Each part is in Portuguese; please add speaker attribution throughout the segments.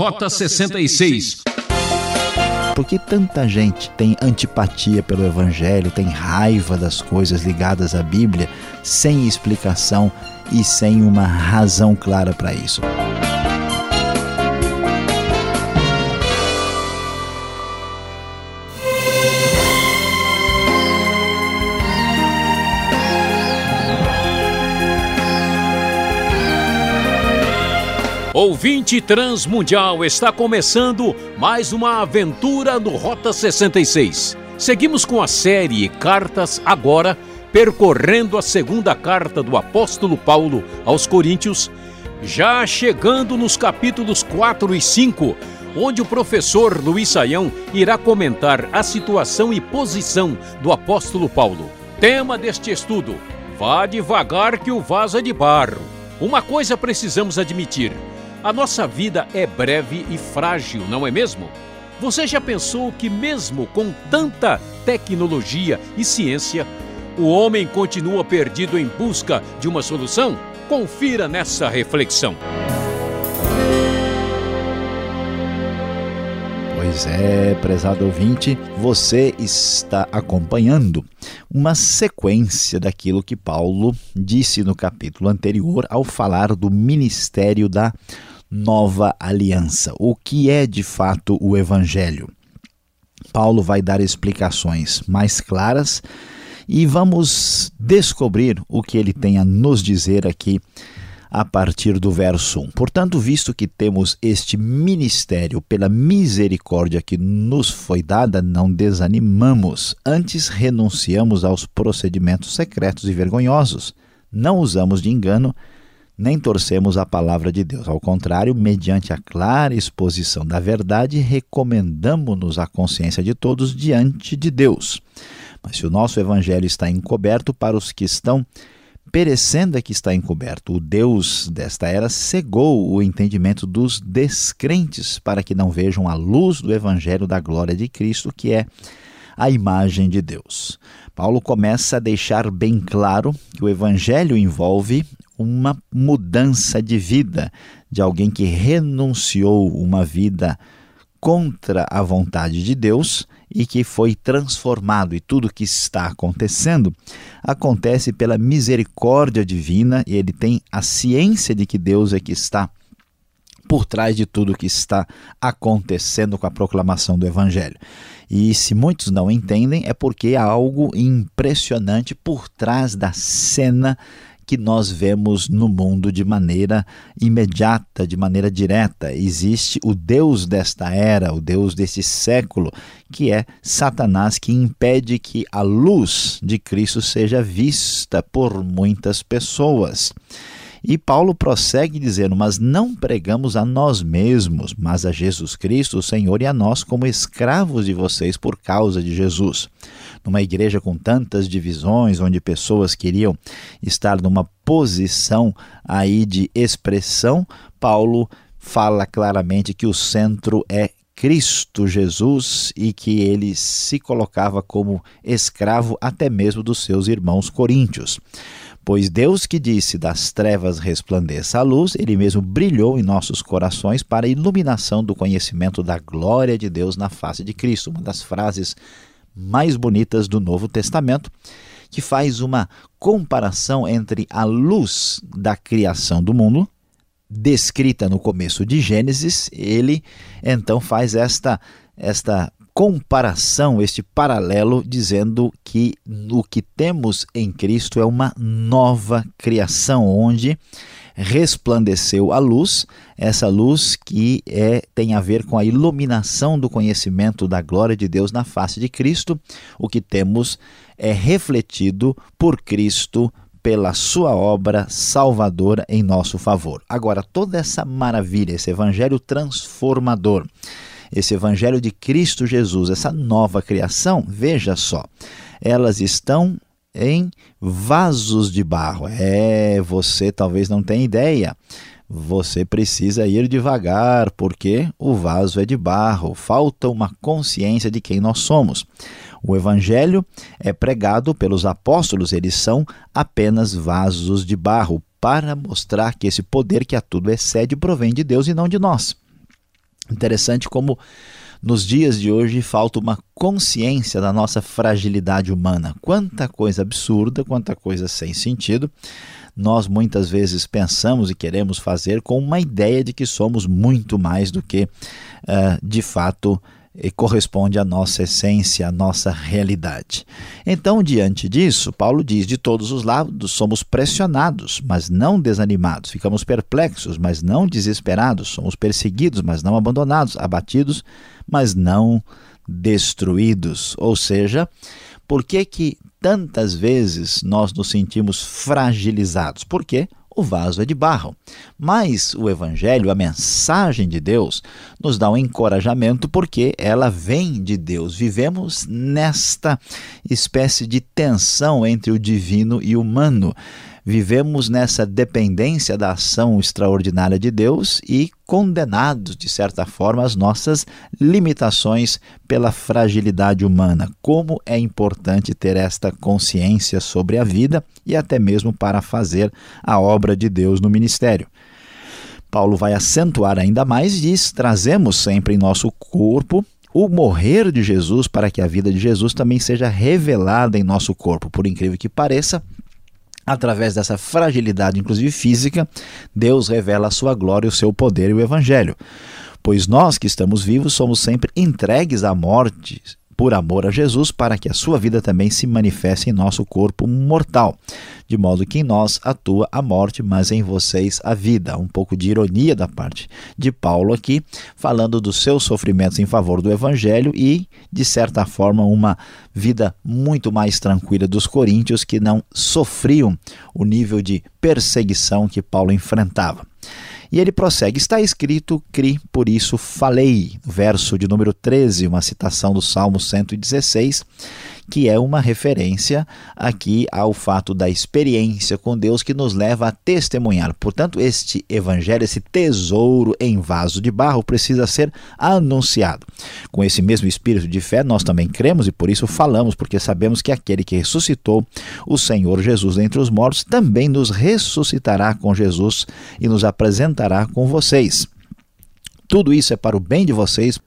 Speaker 1: Rota 66.
Speaker 2: Por que tanta gente tem antipatia pelo Evangelho, tem raiva das coisas ligadas à Bíblia, sem explicação e sem uma razão clara para isso?
Speaker 1: Ouvinte Transmundial, está começando mais uma aventura no Rota 66. Seguimos com a série Cartas Agora, percorrendo a segunda carta do apóstolo Paulo aos Coríntios, já chegando nos capítulos 4 e 5, onde o professor Luiz Saião irá comentar a situação e posição do apóstolo Paulo. Tema deste estudo: Vá devagar que o vaso é de barro. Uma coisa precisamos admitir a nossa vida é breve e frágil, não é mesmo? Você já pensou que, mesmo com tanta tecnologia e ciência, o homem continua perdido em busca de uma solução? Confira nessa reflexão.
Speaker 2: Pois é, prezado ouvinte, você está acompanhando uma sequência daquilo que Paulo disse no capítulo anterior ao falar do ministério da nova aliança. O que é de fato o Evangelho? Paulo vai dar explicações mais claras e vamos descobrir o que ele tem a nos dizer aqui a partir do verso 1. Portanto, visto que temos este ministério pela misericórdia que nos foi dada, não desanimamos, antes renunciamos aos procedimentos secretos e vergonhosos. Não usamos de engano, nem torcemos a palavra de Deus. Ao contrário, mediante a clara exposição da verdade, recomendamos-nos à consciência de todos diante de Deus. Mas se o nosso evangelho está encoberto para os que estão perecendo é que está encoberto. O Deus desta era cegou o entendimento dos descrentes para que não vejam a luz do evangelho da glória de Cristo, que é a imagem de Deus. Paulo começa a deixar bem claro que o evangelho envolve uma mudança de vida de alguém que renunciou uma vida contra a vontade de Deus e que foi transformado. E tudo que está acontecendo acontece pela misericórdia divina e ele tem a ciência de que Deus é que está por trás de tudo que está acontecendo com a proclamação do Evangelho. E se muitos não entendem, é porque há algo impressionante por trás da cena que nós vemos no mundo de maneira imediata, de maneira direta. Existe o Deus desta era, o Deus desse século, que é Satanás, que impede que a luz de Cristo seja vista por muitas pessoas. E Paulo prossegue dizendo: Mas não pregamos a nós mesmos, mas a Jesus Cristo, o Senhor, e a nós como escravos de vocês por causa de Jesus. Numa igreja com tantas divisões, onde pessoas queriam estar numa posição aí de expressão, Paulo fala claramente que o centro é Cristo Jesus e que ele se colocava como escravo até mesmo dos seus irmãos coríntios. Pois Deus que disse das trevas resplandeça a luz, ele mesmo brilhou em nossos corações para a iluminação do conhecimento da glória de Deus na face de Cristo. Uma das frases mais bonitas do Novo Testamento, que faz uma comparação entre a luz da criação do mundo, descrita no começo de Gênesis, ele então faz esta esta comparação, este paralelo, dizendo que o que temos em Cristo é uma nova criação, onde resplandeceu a luz, essa luz que é, tem a ver com a iluminação do conhecimento da glória de Deus na face de Cristo. O que temos é refletido por Cristo pela sua obra salvadora em nosso favor. Agora, toda essa maravilha, esse evangelho transformador, esse Evangelho de Cristo Jesus, essa nova criação, veja só, elas estão em vasos de barro. É, você talvez não tenha ideia. Você precisa ir devagar, porque o vaso é de barro, falta uma consciência de quem nós somos. O Evangelho é pregado pelos apóstolos, eles são apenas vasos de barro, para mostrar que esse poder que a tudo excede provém de Deus e não de nós. Interessante como nos dias de hoje falta uma consciência da nossa fragilidade humana. Quanta coisa absurda, quanta coisa sem sentido. Nós muitas vezes pensamos e queremos fazer com uma ideia de que somos muito mais do que uh, de fato e corresponde à nossa essência, à nossa realidade. Então, diante disso, Paulo diz: de todos os lados somos pressionados, mas não desanimados, ficamos perplexos, mas não desesperados, somos perseguidos, mas não abandonados, abatidos, mas não destruídos. Ou seja, por que que tantas vezes nós nos sentimos fragilizados? Por quê? O vaso é de barro. Mas o Evangelho, a mensagem de Deus, nos dá um encorajamento porque ela vem de Deus. Vivemos nesta espécie de tensão entre o divino e o humano vivemos nessa dependência da ação extraordinária de Deus e condenados, de certa forma, às nossas limitações pela fragilidade humana. Como é importante ter esta consciência sobre a vida e até mesmo para fazer a obra de Deus no ministério. Paulo vai acentuar ainda mais e diz: trazemos sempre em nosso corpo o morrer de Jesus para que a vida de Jesus também seja revelada em nosso corpo. Por incrível que pareça, através dessa fragilidade, inclusive física, Deus revela a sua glória, o seu poder e o evangelho. Pois nós que estamos vivos somos sempre entregues à morte por amor a Jesus, para que a sua vida também se manifeste em nosso corpo mortal, de modo que em nós atua a morte, mas em vocês a vida. Um pouco de ironia da parte de Paulo aqui, falando dos seus sofrimentos em favor do evangelho e, de certa forma, uma vida muito mais tranquila dos coríntios que não sofriam o nível de perseguição que Paulo enfrentava. E ele prossegue: Está escrito, cri, por isso falei. Verso de número 13, uma citação do Salmo 116 que é uma referência aqui ao fato da experiência com Deus que nos leva a testemunhar. Portanto, este evangelho, esse tesouro em vaso de barro, precisa ser anunciado. Com esse mesmo espírito de fé, nós também cremos e por isso falamos, porque sabemos que aquele que ressuscitou o Senhor Jesus dentre os mortos também nos ressuscitará com Jesus e nos apresentará com vocês. Tudo isso é para o bem de vocês,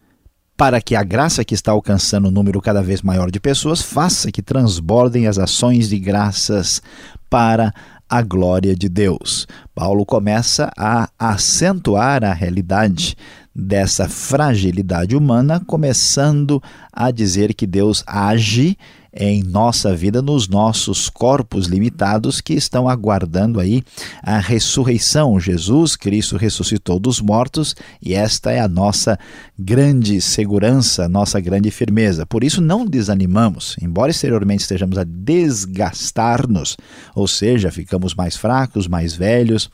Speaker 2: para que a graça que está alcançando um número cada vez maior de pessoas faça que transbordem as ações de graças para a glória de Deus. Paulo começa a acentuar a realidade dessa fragilidade humana, começando a dizer que Deus age em nossa vida, nos nossos corpos limitados que estão aguardando aí a ressurreição. Jesus Cristo ressuscitou dos mortos e esta é a nossa grande segurança, nossa grande firmeza. Por isso não desanimamos, embora exteriormente estejamos a desgastar-nos, ou seja, ficamos mais fracos, mais velhos,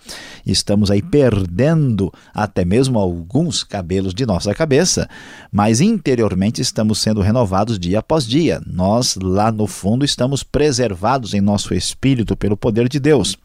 Speaker 2: estamos aí perdendo até mesmo alguns cabelos de nossa cabeça, mas interiormente estamos sendo renovados dia após dia. Nós lá no fundo estamos preservados em nosso espírito pelo poder de Deus,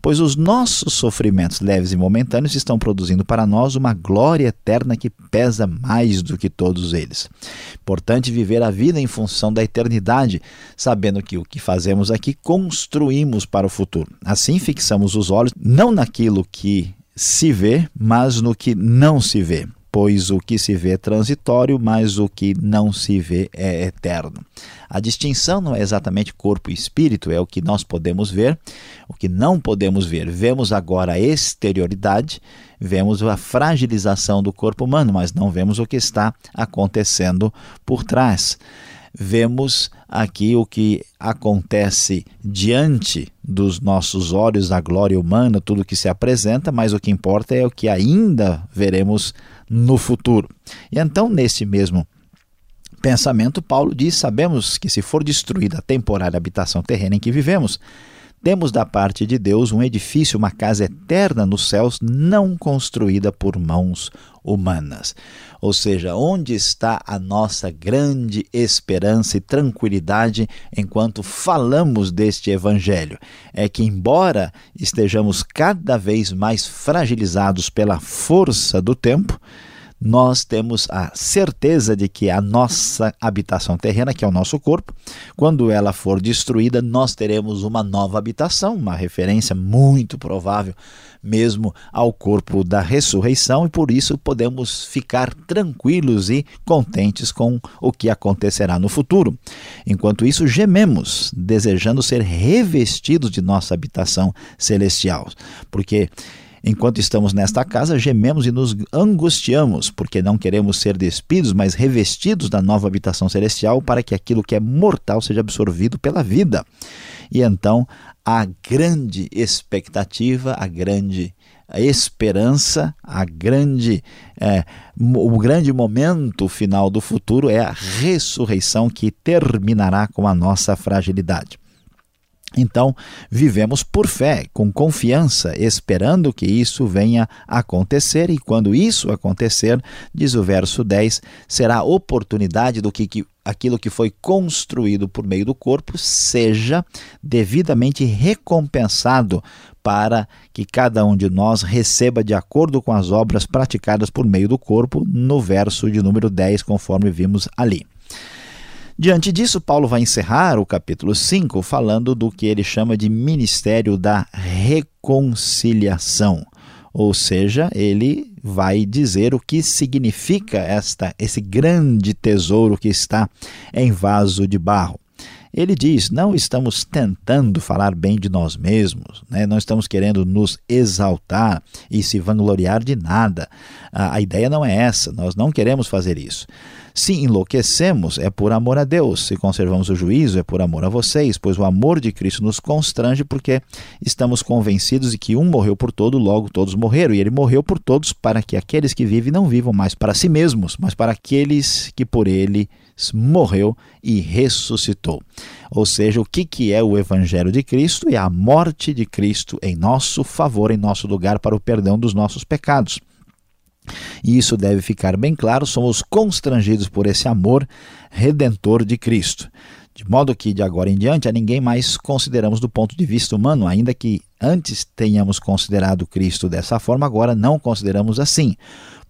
Speaker 2: pois os nossos sofrimentos leves e momentâneos estão produzindo para nós uma glória eterna que pesa mais do que todos eles. Importante viver a vida em função da eternidade, sabendo que o que fazemos aqui construímos para o futuro. Assim fixamos os olhos não naquilo que se vê, mas no que não se vê pois o que se vê é transitório, mas o que não se vê é eterno. A distinção não é exatamente corpo e espírito, é o que nós podemos ver, o que não podemos ver. Vemos agora a exterioridade, vemos a fragilização do corpo humano, mas não vemos o que está acontecendo por trás vemos aqui o que acontece diante dos nossos olhos, a glória humana, tudo que se apresenta, mas o que importa é o que ainda veremos no futuro. E então, nesse mesmo pensamento, Paulo diz: Sabemos que se for destruída a temporária habitação terrena em que vivemos, temos da parte de Deus um edifício, uma casa eterna nos céus, não construída por mãos humanas. Ou seja, onde está a nossa grande esperança e tranquilidade enquanto falamos deste evangelho? É que, embora estejamos cada vez mais fragilizados pela força do tempo, nós temos a certeza de que a nossa habitação terrena, que é o nosso corpo, quando ela for destruída, nós teremos uma nova habitação, uma referência muito provável mesmo ao corpo da ressurreição, e por isso podemos ficar tranquilos e contentes com o que acontecerá no futuro. Enquanto isso, gememos, desejando ser revestidos de nossa habitação celestial, porque Enquanto estamos nesta casa, gememos e nos angustiamos, porque não queremos ser despidos, mas revestidos da nova habitação celestial, para que aquilo que é mortal seja absorvido pela vida. E então a grande expectativa, a grande esperança, a grande, é, o grande momento final do futuro é a ressurreição que terminará com a nossa fragilidade. Então, vivemos por fé, com confiança, esperando que isso venha acontecer, e quando isso acontecer, diz o verso 10, será oportunidade do que, que aquilo que foi construído por meio do corpo seja devidamente recompensado para que cada um de nós receba de acordo com as obras praticadas por meio do corpo, no verso de número 10, conforme vimos ali. Diante disso, Paulo vai encerrar o capítulo 5 falando do que ele chama de ministério da reconciliação. Ou seja, ele vai dizer o que significa esta esse grande tesouro que está em vaso de barro. Ele diz: não estamos tentando falar bem de nós mesmos, né? não estamos querendo nos exaltar e se vangloriar de nada. A, a ideia não é essa, nós não queremos fazer isso. Se enlouquecemos, é por amor a Deus. Se conservamos o juízo, é por amor a vocês, pois o amor de Cristo nos constrange, porque estamos convencidos de que um morreu por todo, logo todos morreram. E ele morreu por todos, para que aqueles que vivem não vivam mais para si mesmos, mas para aqueles que por ele morreu e ressuscitou. Ou seja, o que, é o Evangelho de Cristo? É a morte de Cristo em nosso favor, em nosso lugar, para o perdão dos nossos pecados. E isso deve ficar bem claro, somos constrangidos por esse amor redentor de Cristo. De modo que, de agora em diante, a ninguém mais consideramos do ponto de vista humano, ainda que antes tenhamos considerado Cristo dessa forma, agora não consideramos assim.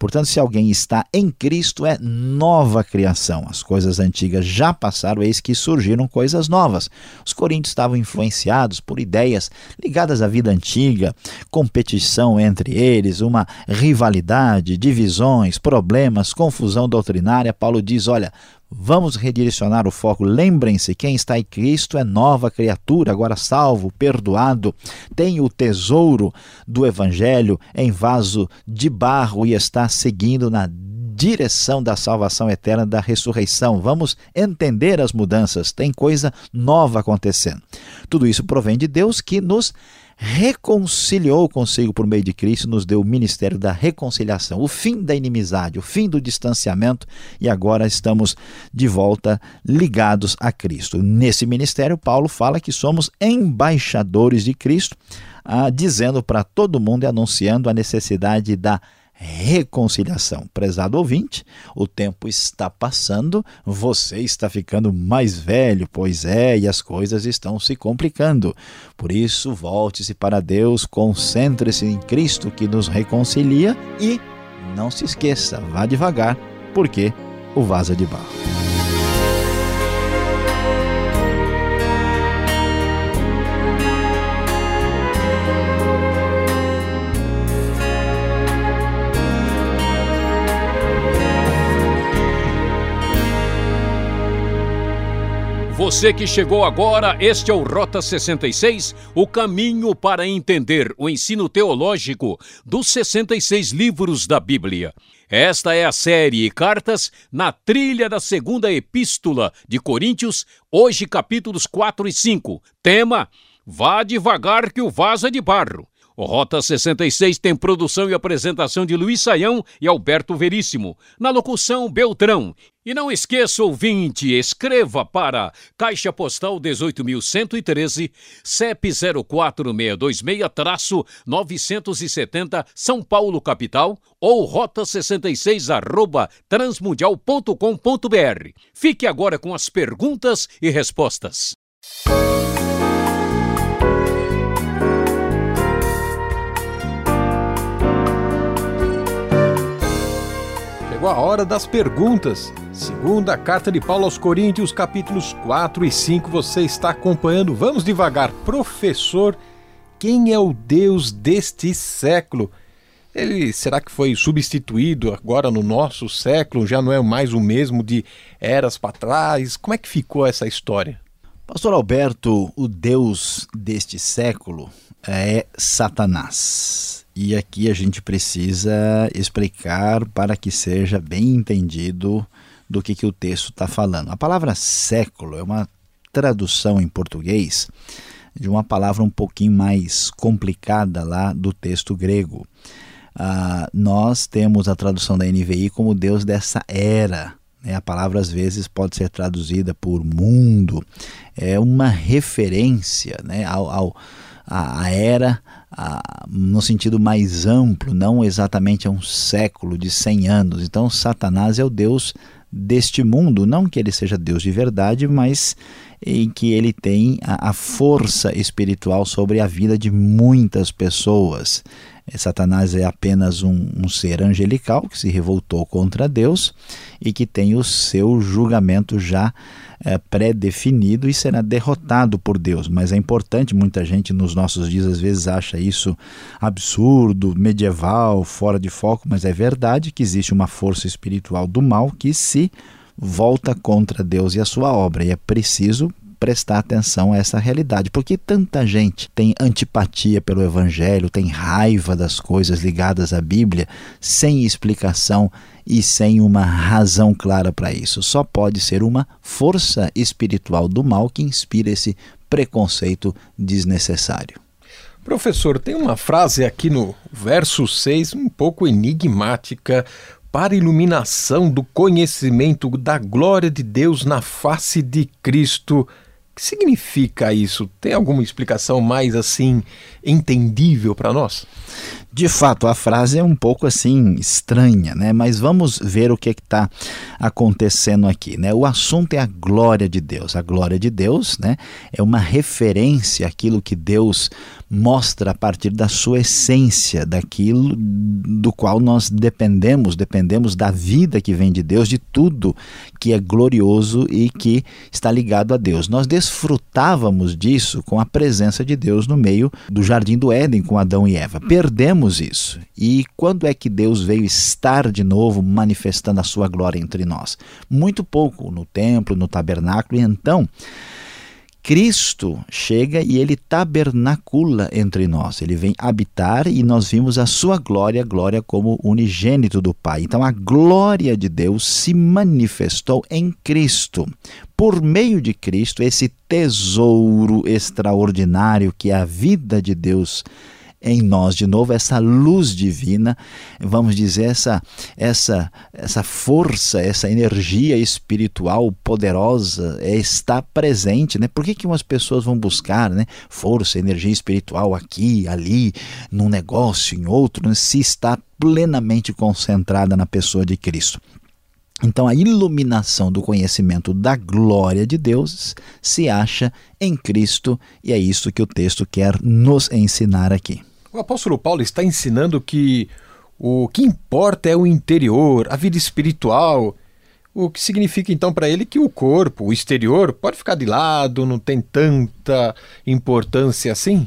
Speaker 2: Portanto, se alguém está em Cristo, é nova criação. As coisas antigas já passaram, eis que surgiram coisas novas. Os coríntios estavam influenciados por ideias ligadas à vida antiga, competição entre eles, uma rivalidade, divisões, problemas, confusão doutrinária. Paulo diz: olha, Vamos redirecionar o foco. Lembrem-se: quem está em Cristo é nova criatura, agora salvo, perdoado, tem o tesouro do Evangelho em vaso de barro e está seguindo na direção da salvação eterna, da ressurreição. Vamos entender as mudanças, tem coisa nova acontecendo. Tudo isso provém de Deus que nos reconciliou consigo por meio de Cristo, nos deu o ministério da reconciliação, o fim da inimizade, o fim do distanciamento, e agora estamos de volta ligados a Cristo. Nesse ministério, Paulo fala que somos embaixadores de Cristo, ah, dizendo para todo mundo e anunciando a necessidade da reconciliação. Prezado ouvinte, o tempo está passando, você está ficando mais velho, pois é, e as coisas estão se complicando. Por isso, volte-se para Deus, concentre-se em Cristo que nos reconcilia e não se esqueça, vá devagar, porque o vaso é de barro.
Speaker 1: Você que chegou agora, este é o Rota 66, o caminho para entender o ensino teológico dos 66 livros da Bíblia. Esta é a série Cartas na trilha da segunda epístola de Coríntios, hoje capítulos 4 e 5. Tema: Vá devagar que o vaso é de barro. O Rota 66 tem produção e apresentação de Luiz Saião e Alberto Veríssimo. Na locução, Beltrão. E não esqueça, ouvinte, escreva para Caixa Postal 18.113, CEP 04626-970, São Paulo, capital, ou rota 66 arroba transmundial.com.br. Fique agora com as perguntas e respostas.
Speaker 3: Chegou a hora das perguntas. Segunda carta de Paulo aos Coríntios, capítulos 4 e 5, você está acompanhando. Vamos devagar. Professor, quem é o Deus deste século? Ele será que foi substituído agora no nosso século? Já não é mais o mesmo de eras para trás? Como é que ficou essa história?
Speaker 2: Pastor Alberto, o Deus deste século é Satanás. E aqui a gente precisa explicar para que seja bem entendido do que, que o texto está falando. A palavra século é uma tradução em português de uma palavra um pouquinho mais complicada lá do texto grego. Ah, nós temos a tradução da NVI como Deus dessa era. Né? A palavra às vezes pode ser traduzida por mundo. É uma referência né, ao, ao era a, no sentido mais amplo, não exatamente a um século de 100 anos. Então, Satanás é o Deus deste mundo, não que ele seja Deus de verdade, mas em que ele tem a, a força espiritual sobre a vida de muitas pessoas. Satanás é apenas um, um, ser angelical que se revoltou contra Deus e que tem o seu julgamento já é, pré-definido e será derrotado por Deus. Mas é importante, muita gente nos nossos dias às vezes acha isso absurdo, medieval, fora de foco, mas é verdade que existe uma força espiritual do mal que se volta contra Deus e a sua obra, e é preciso prestar atenção a essa realidade. Porque tanta gente tem antipatia pelo Evangelho, tem raiva das coisas ligadas à Bíblia, sem explicação e sem uma razão clara para isso. Só pode ser uma força espiritual do mal que inspira esse preconceito desnecessário.
Speaker 3: Professor, tem uma frase aqui no verso 6 um pouco enigmática para iluminação do conhecimento da glória de Deus na face de Cristo o que significa isso? Tem alguma explicação mais assim entendível para nós?
Speaker 2: De fato, a frase é um pouco assim estranha, né? Mas vamos ver o que é está acontecendo aqui, né? O assunto é a glória de Deus. A glória de Deus, né? É uma referência àquilo que Deus mostra a partir da sua essência, daquilo do qual nós dependemos, dependemos da vida que vem de Deus, de tudo que é glorioso e que está ligado a Deus. Nós desfrutávamos disso com a presença de Deus no meio do jardim do Éden com Adão e Eva. Perdemos isso. E quando é que Deus veio estar de novo manifestando a sua glória entre nós? Muito pouco no templo, no tabernáculo, e então Cristo chega e ele tabernacula entre nós. Ele vem habitar e nós vimos a sua glória, glória como unigênito do Pai. Então a glória de Deus se manifestou em Cristo. Por meio de Cristo, esse tesouro extraordinário que é a vida de Deus em nós de novo essa luz divina, vamos dizer essa essa essa força, essa energia espiritual poderosa é, está presente, né? Por que que umas pessoas vão buscar, né, força, energia espiritual aqui, ali, num negócio, em outro, né, se está plenamente concentrada na pessoa de Cristo? Então, a iluminação do conhecimento da glória de Deus se acha em Cristo, e é isso que o texto quer nos ensinar aqui.
Speaker 3: O apóstolo Paulo está ensinando que o que importa é o interior, a vida espiritual. O que significa então para ele que o corpo, o exterior, pode ficar de lado, não tem tanta importância assim?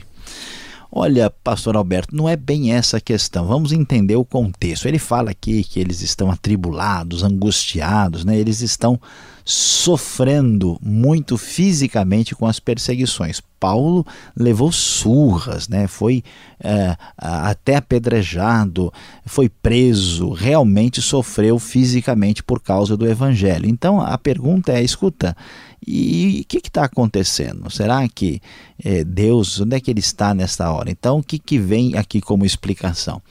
Speaker 2: Olha, pastor Alberto, não é bem essa a questão. Vamos entender o contexto. Ele fala aqui que eles estão atribulados, angustiados, né? Eles estão sofrendo muito fisicamente com as perseguições. Paulo levou surras, né? foi é, até apedrejado, foi preso, realmente sofreu fisicamente por causa do evangelho. Então a pergunta é: escuta, e o que está acontecendo? Será que é, Deus, onde é que ele está nesta hora? Então, o que, que vem aqui como explicação?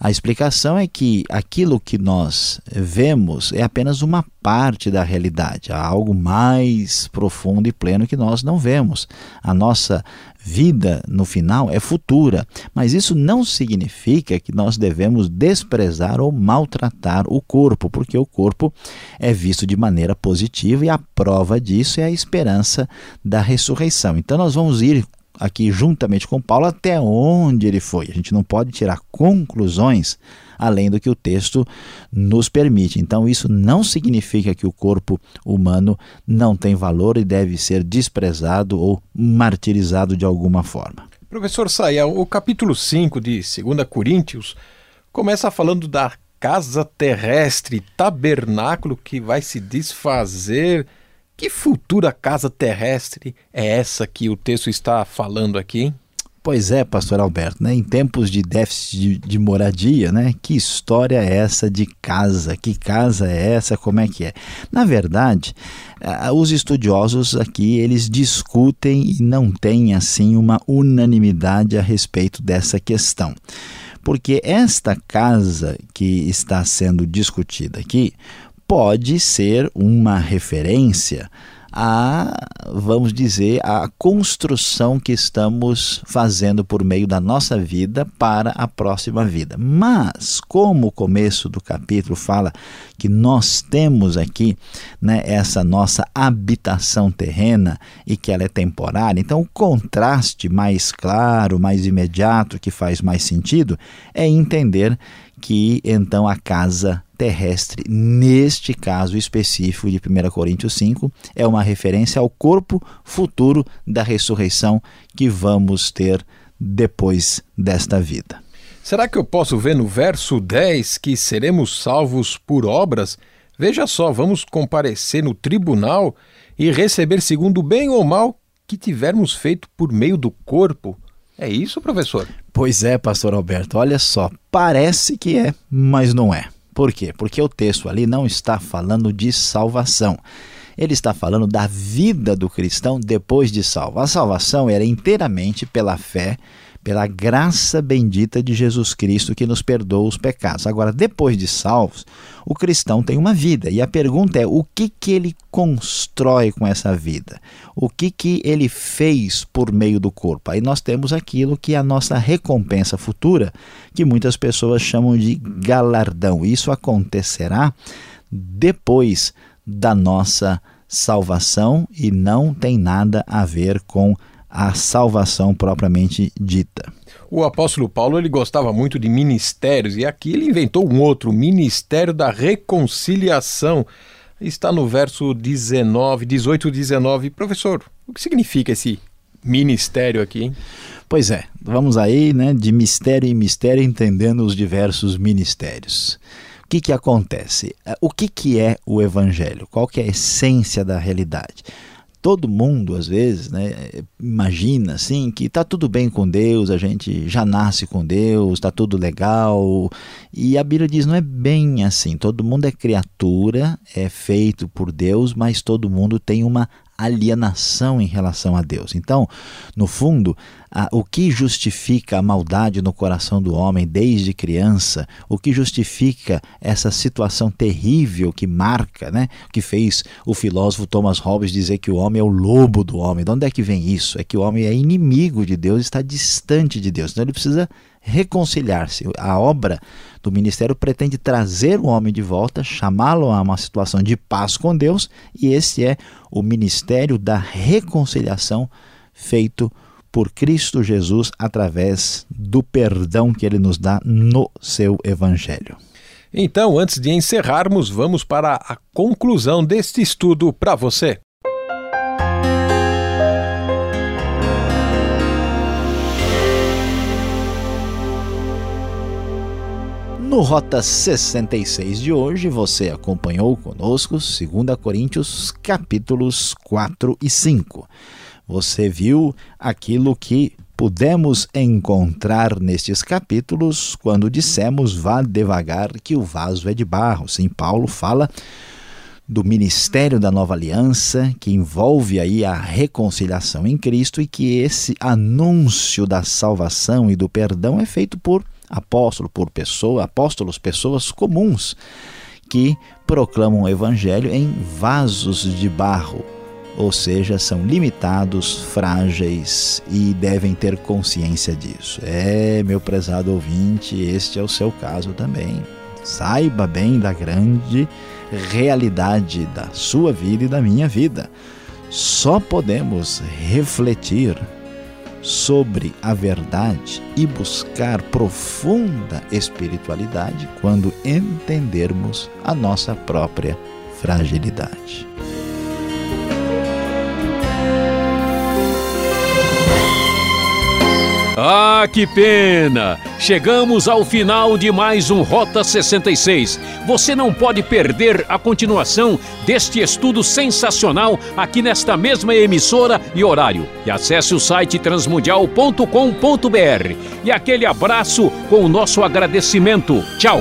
Speaker 2: A explicação é que aquilo que nós vemos é apenas uma parte da realidade, há algo mais profundo e pleno que nós não vemos. A nossa vida no final é futura, mas isso não significa que nós devemos desprezar ou maltratar o corpo, porque o corpo é visto de maneira positiva e a prova disso é a esperança da ressurreição. Então nós vamos ir aqui juntamente com Paulo até onde ele foi. A gente não pode tirar conclusões além do que o texto nos permite. Então, isso não significa que o corpo humano não tem valor e deve ser desprezado ou martirizado de alguma forma.
Speaker 3: Professor Saia, o capítulo 5 de 2 Coríntios começa falando da casa terrestre, tabernáculo que vai se desfazer. Que futura casa terrestre é essa que o texto está falando aqui?
Speaker 2: Pois é, pastor Alberto, né? em tempos de déficit de, de, moradia, né? que história é essa de casa? Que casa é essa? Como é que é? Na verdade, os estudiosos aqui, eles discutem e não têm assim uma unanimidade a respeito dessa questão. Porque esta casa que está sendo discutida aqui pode ser uma referência a, vamos dizer, a construção que estamos fazendo por meio da nossa vida para a próxima vida. Mas, como o começo do capítulo fala que nós temos aqui né, essa nossa habitação terrena e que ela é temporária, então o contraste mais claro, mais imediato, que faz mais sentido, é entender que então a casa terrestre, neste caso específico de 1 Coríntios 5, é uma referência ao corpo futuro da ressurreição que vamos ter depois desta vida.
Speaker 3: Será que eu posso ver no verso 10 que seremos salvos por obras? Veja só, vamos comparecer no tribunal e receber segundo o bem ou mal que tivermos feito por meio do corpo. É isso, professor?
Speaker 2: Pois é, pastor Alberto. Olha só, parece que é, mas não é. Por quê? Porque o texto ali não está falando de salvação. Ele está falando da vida do cristão depois de salvo. A salvação era inteiramente pela fé pela graça bendita de Jesus Cristo que nos perdoa os pecados. Agora, depois de salvos, o cristão tem uma vida e a pergunta é: o que que ele constrói com essa vida? O que que ele fez por meio do corpo? Aí nós temos aquilo que é a nossa recompensa futura, que muitas pessoas chamam de galardão. Isso acontecerá depois da nossa salvação e não tem nada a ver com a salvação propriamente dita.
Speaker 3: O apóstolo Paulo ele gostava muito de ministérios e aqui ele inventou um outro, ministério da reconciliação. Está no verso 19, 18 19. Professor, o que significa esse ministério aqui?
Speaker 2: Pois é, vamos aí, né, de mistério em mistério entendendo os diversos ministérios. O que que acontece? O que que é o evangelho? Qual que é a essência da realidade? Todo mundo às vezes né, imagina assim que está tudo bem com Deus, a gente já nasce com Deus, está tudo legal. E a Bíblia diz não é bem assim. Todo mundo é criatura, é feito por Deus, mas todo mundo tem uma alienação em relação a Deus. Então, no fundo, a, o que justifica a maldade no coração do homem desde criança, o que justifica essa situação terrível que marca, né, que fez o filósofo Thomas Hobbes dizer que o homem é o lobo do homem. De onde é que vem isso? É que o homem é inimigo de Deus, está distante de Deus. Então ele precisa reconciliar-se. A obra do ministério pretende trazer o homem de volta, chamá-lo a uma situação de paz com Deus, e esse é o ministério da reconciliação feito por Cristo Jesus através do perdão que ele nos dá no seu evangelho.
Speaker 3: Então, antes de encerrarmos, vamos para a conclusão deste estudo para você.
Speaker 2: No Rota 66 de hoje, você acompanhou conosco 2 Coríntios capítulos 4 e 5. Você viu aquilo que pudemos encontrar nestes capítulos quando dissemos vá devagar que o vaso é de barro. Sim, Paulo fala do ministério da nova aliança, que envolve aí a reconciliação em Cristo e que esse anúncio da salvação e do perdão é feito por apóstolo por pessoa, apóstolos, pessoas comuns que proclamam o evangelho em vasos de barro, ou seja, são limitados, frágeis e devem ter consciência disso. É, meu prezado ouvinte, este é o seu caso também. Saiba bem da grande realidade da sua vida e da minha vida. Só podemos refletir sobre a verdade e buscar profunda espiritualidade quando entendermos a nossa própria fragilidade.
Speaker 1: Ah, que pena! Chegamos ao final de mais um Rota 66. Você não pode perder a continuação deste estudo sensacional aqui nesta mesma emissora e horário. E acesse o site transmundial.com.br. E aquele abraço com o nosso agradecimento. Tchau!